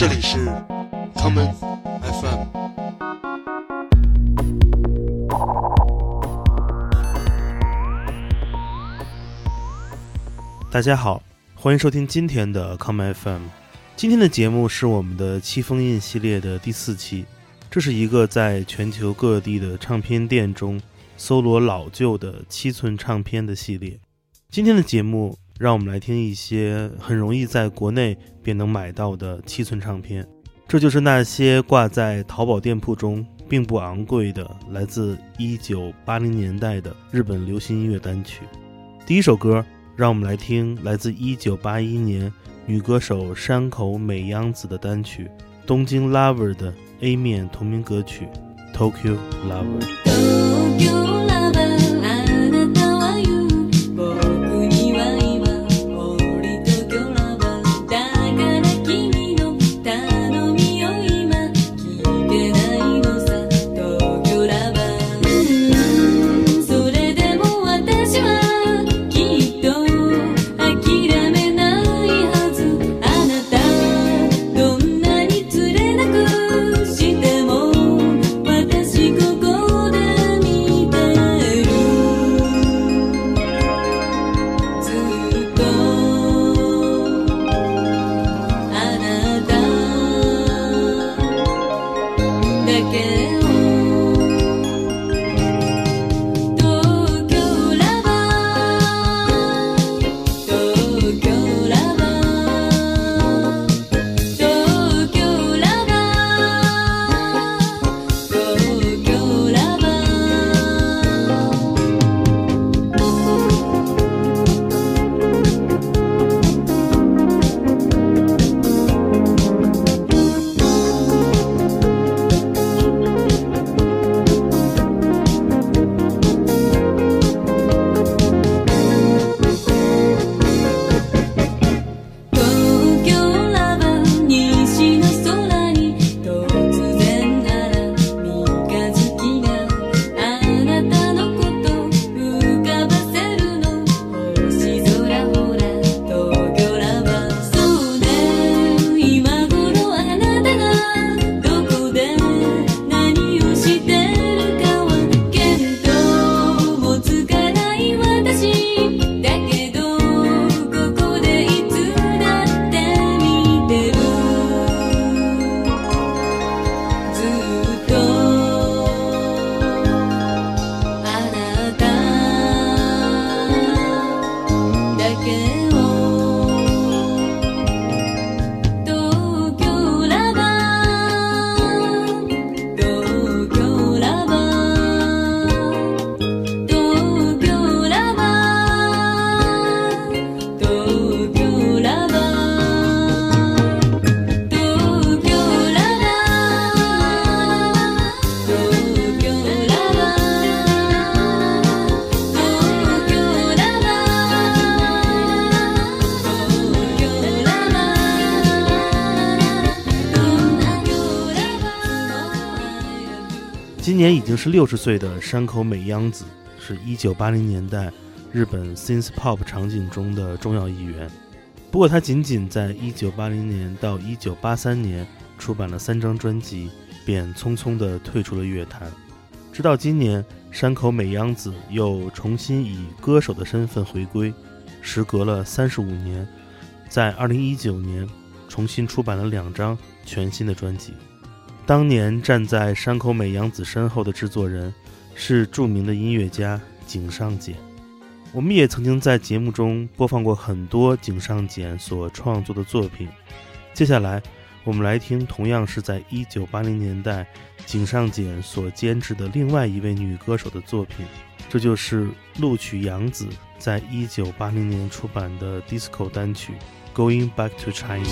这里是 common FM，大家好，欢迎收听今天的 common FM。今天的节目是我们的七封印系列的第四期，这是一个在全球各地的唱片店中搜罗老旧的七寸唱片的系列。今天的节目。让我们来听一些很容易在国内便能买到的七寸唱片，这就是那些挂在淘宝店铺中并不昂贵的来自1980年代的日本流行音乐单曲。第一首歌，让我们来听来自1981年女歌手山口美央子的单曲《东京 Lover》的 A 面同名歌曲《Tokyo Lover》。已经是六十岁的山口美央子，是一九八零年代日本 synth pop 场景中的重要一员。不过，她仅仅在一九八零年到一九八三年出版了三张专辑，便匆匆地退出了乐坛。直到今年，山口美央子又重新以歌手的身份回归，时隔了三十五年，在二零一九年重新出版了两张全新的专辑。当年站在山口美洋子身后的制作人是著名的音乐家井上简。我们也曾经在节目中播放过很多井上简所创作的作品。接下来，我们来听同样是在1980年代井上简所监制的另外一位女歌手的作品，这就是录取杨子在1980年出版的 disco 单曲《Going Back to China》。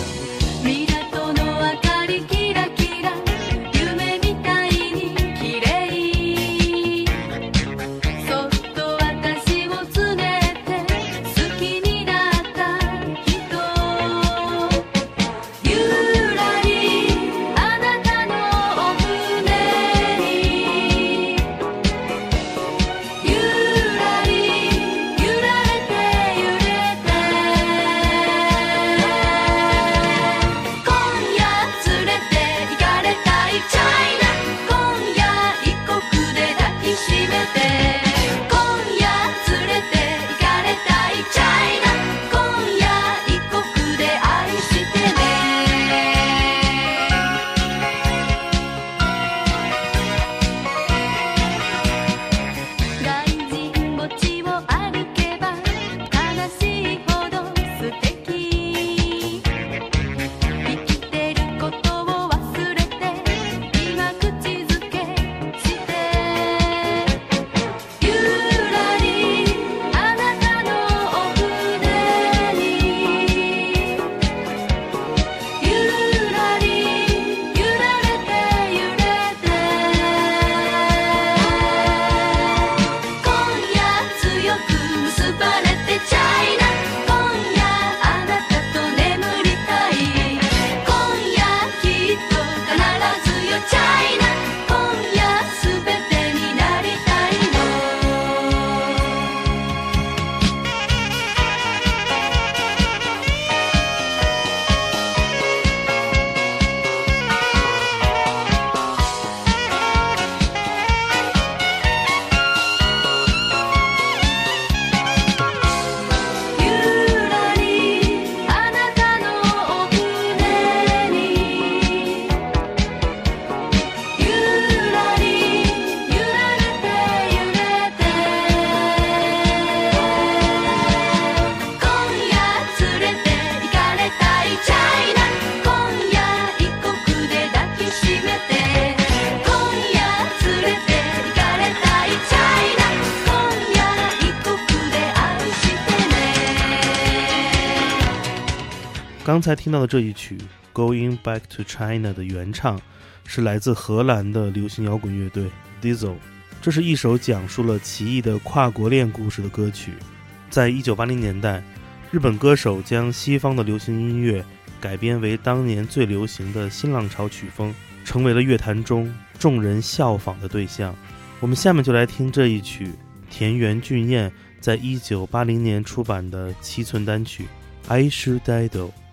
刚才听到的这一曲《Going Back to China》的原唱是来自荷兰的流行摇滚乐队 d i e s e l 这是一首讲述了奇异的跨国恋故事的歌曲。在一九八零年代，日本歌手将西方的流行音乐改编为当年最流行的新浪潮曲风，成为了乐坛中众人效仿的对象。我们下面就来听这一曲田园俊彦在一九八零年出版的七寸单曲《I Should Die》。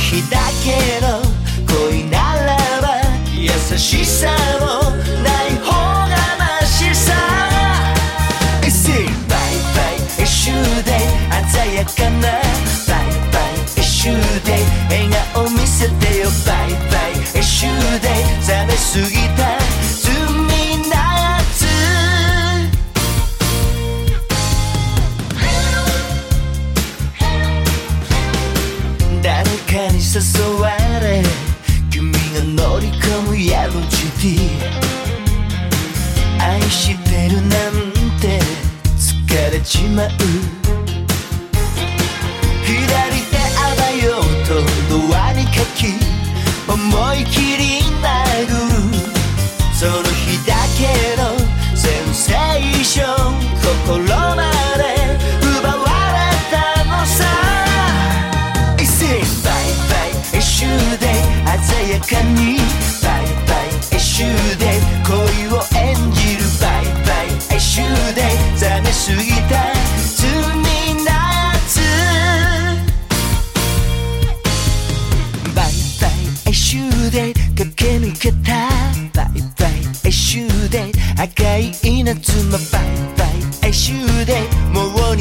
日だけの恋ならば優しさもない方がましさ I say bye bye 一瞬で鮮やかな bye bye ュ瞬で笑顔見せてよ bye bye 一瞬冷めすぎた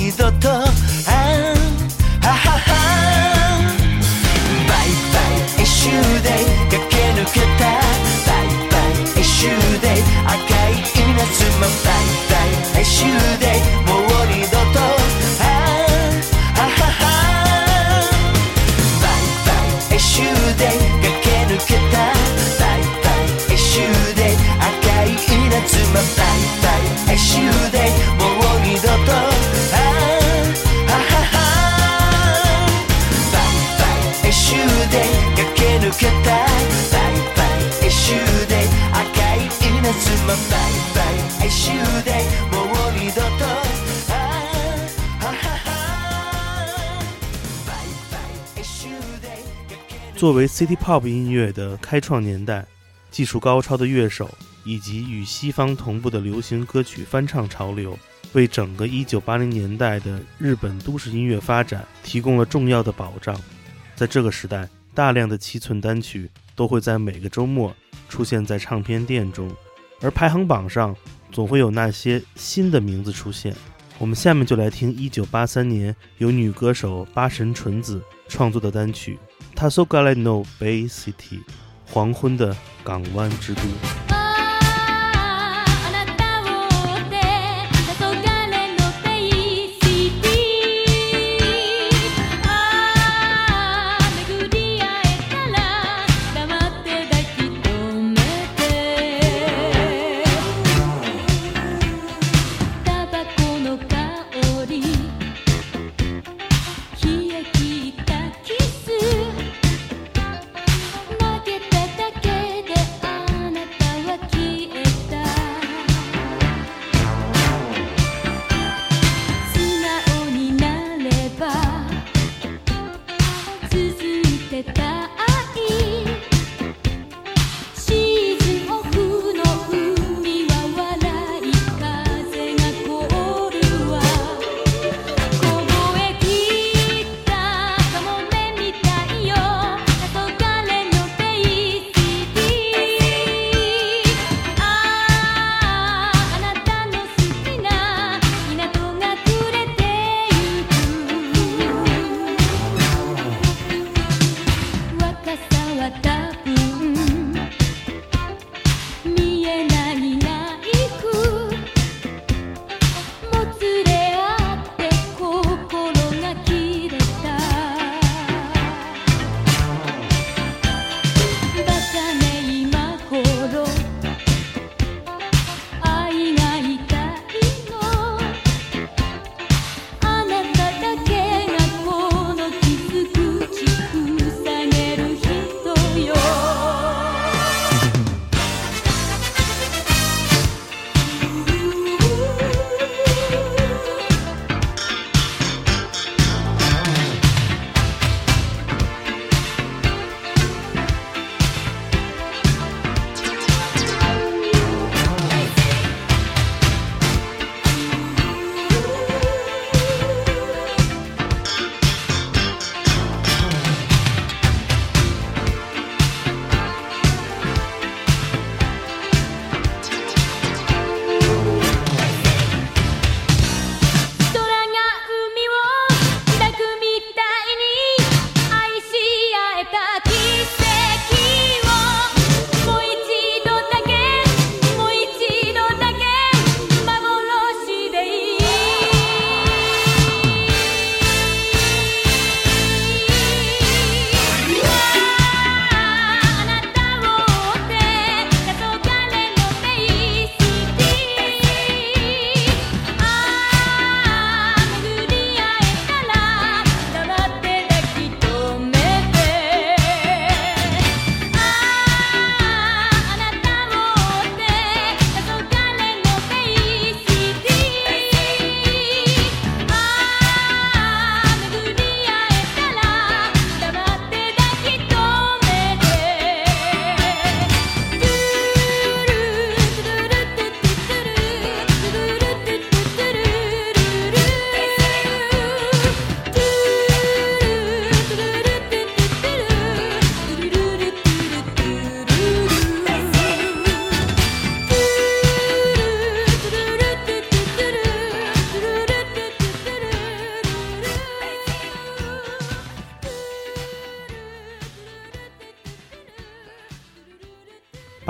二度とあんははんバイバイ一周でがけぬけたバイバイ一ーでかい稲妻バイバイ一周でもう二どとあんはははんバイバイ一周でがけぬけたバイバイ一ーでかい稲妻バイバイ一周で作为 City Pop 音乐的开创年代，技术高超的乐手以及与西方同步的流行歌曲翻唱潮流，为整个1980年代的日本都市音乐发展提供了重要的保障。在这个时代，大量的七寸单曲都会在每个周末出现在唱片店中。而排行榜上总会有那些新的名字出现，我们下面就来听一九八三年由女歌手八神纯子创作的单曲《t a s o g a l e no Bay City》，黄昏的港湾之都。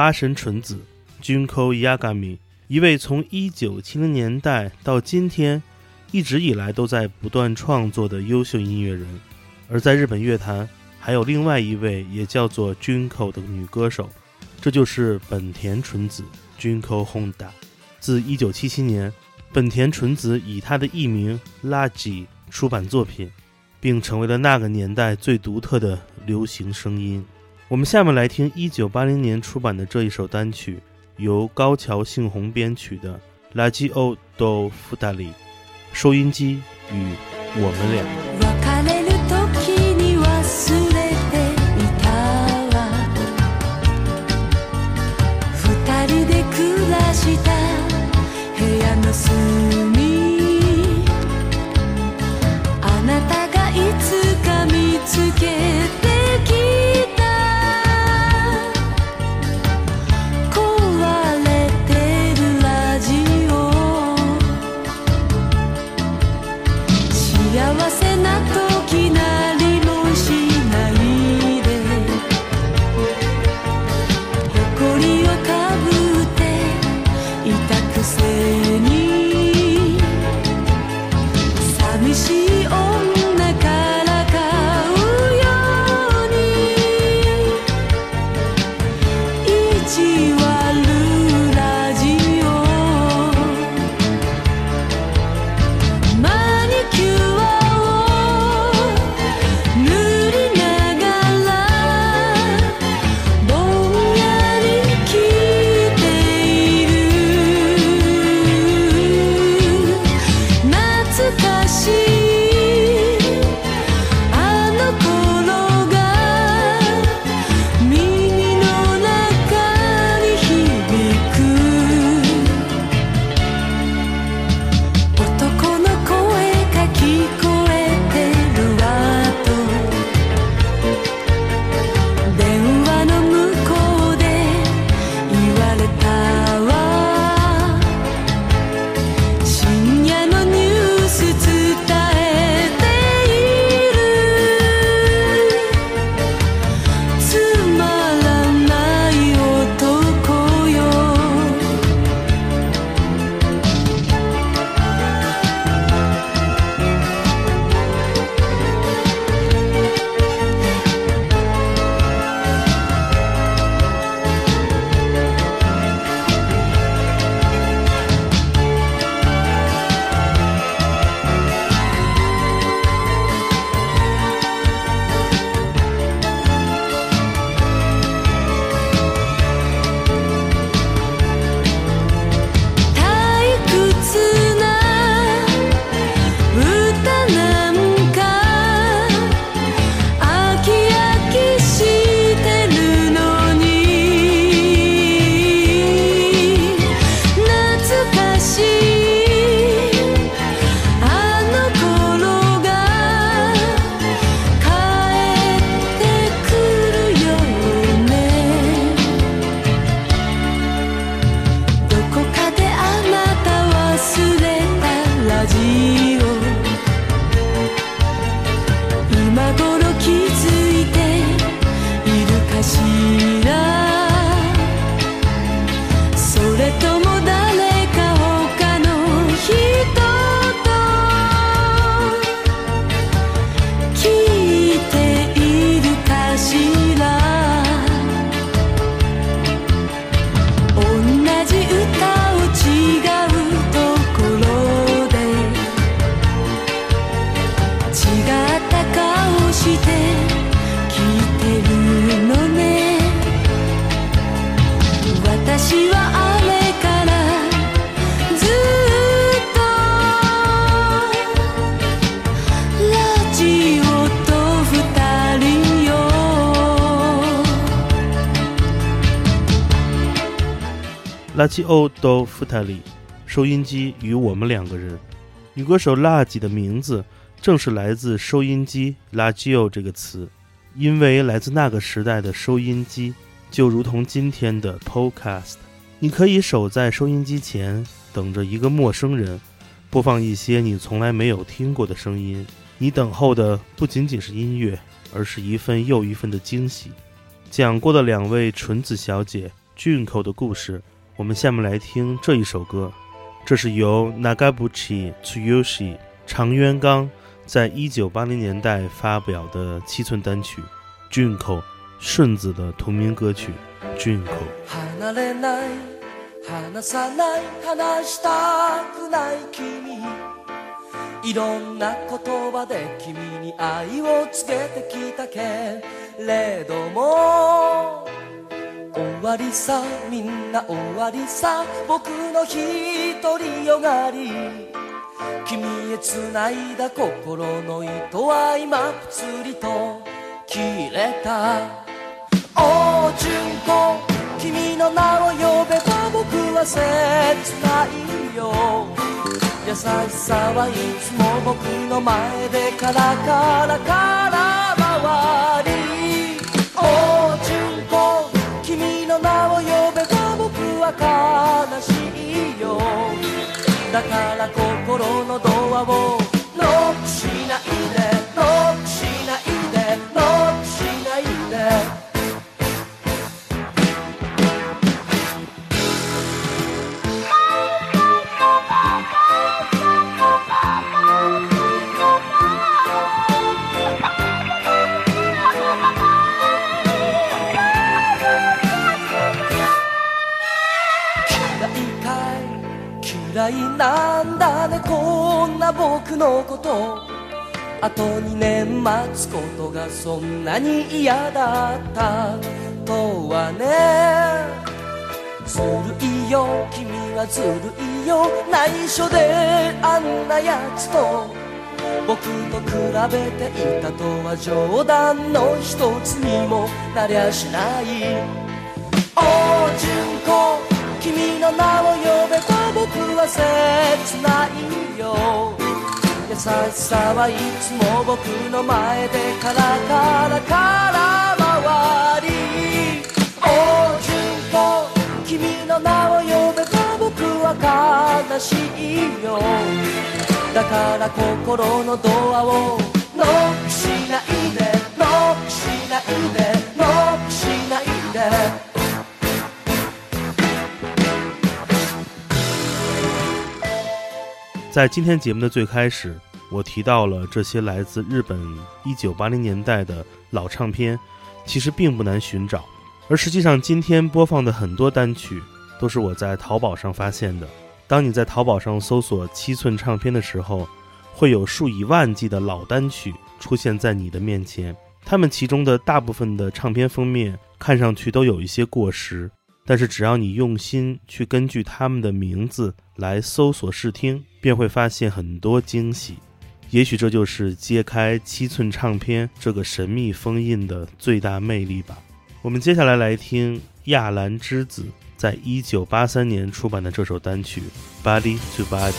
阿神纯子 j u n k o Yagami，一位从一九七零年代到今天，一直以来都在不断创作的优秀音乐人。而在日本乐坛，还有另外一位也叫做 j u n k o 的女歌手，这就是本田纯子 j u n k o Honda。自一九七七年，本田纯子以她的艺名 La J 出版作品，并成为了那个年代最独特的流行声音。我们下面来听一九八零年出版的这一首单曲，由高桥幸宏编曲的《La g i o d o f u d a l i 收音机与我们俩。拉齐欧多·富塔里，收音机与我们两个人。女歌手拉吉的名字正是来自收音机“拉吉欧”这个词，因为来自那个时代的收音机，就如同今天的 podcast。你可以守在收音机前，等着一个陌生人播放一些你从来没有听过的声音。你等候的不仅仅是音乐，而是一份又一份的惊喜。讲过的两位纯子小姐、俊口的故事。我们下面来听这一首歌，这是由 Nagabuchi Toshi 长渊刚在一九八零年代发表的七寸单曲《俊口》，顺子的同名歌曲《俊口》。終わりさみんな終わりさ僕の一人よがり君へ繋いだ心の糸は今ぷつりと切れたおお純子君の名を呼べば僕は切ないよ優しさはいつも僕の前でカラカラカラ回るだから心のドアをロックしないでいなんだねこんな僕のことあと2年待つことがそんなに嫌だったとはねずるいよ君はずるいよ内緒であんなやつと僕と比べていたとは冗談の一つにもなりゃしないお純子君の名を呼べと」は切ないよ優しさはいつも僕の前でカラカラ空回りおう順と君の名を呼べば僕は悲しいよだから心のドアをノックしないでノックしないでノックしないで在今天节目的最开始，我提到了这些来自日本一九八零年代的老唱片，其实并不难寻找。而实际上，今天播放的很多单曲都是我在淘宝上发现的。当你在淘宝上搜索七寸唱片的时候，会有数以万计的老单曲出现在你的面前。他们其中的大部分的唱片封面看上去都有一些过时，但是只要你用心去根据他们的名字来搜索试听。便会发现很多惊喜，也许这就是揭开七寸唱片这个神秘封印的最大魅力吧。我们接下来来听亚兰之子在1983年出版的这首单曲《Body to Body》。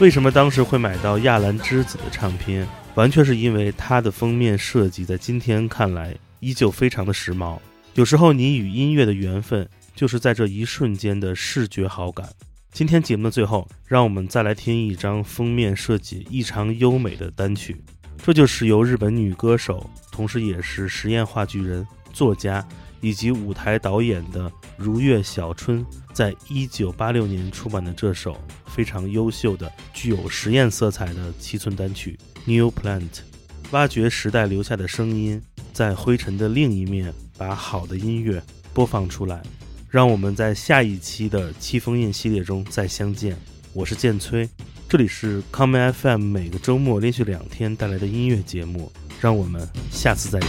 为什么当时会买到亚兰之子的唱片？完全是因为它的封面设计，在今天看来依旧非常的时髦。有时候你与音乐的缘分，就是在这一瞬间的视觉好感。今天节目的最后，让我们再来听一张封面设计异常优美的单曲，这就是由日本女歌手，同时也是实验话剧人、作家。以及舞台导演的如月小春，在一九八六年出版的这首非常优秀的、具有实验色彩的七寸单曲《New Plant》，挖掘时代留下的声音，在灰尘的另一面，把好的音乐播放出来，让我们在下一期的七封印系列中再相见。我是剑崔，这里是 c o 康梅 FM，每个周末连续两天带来的音乐节目。让我们下次再见。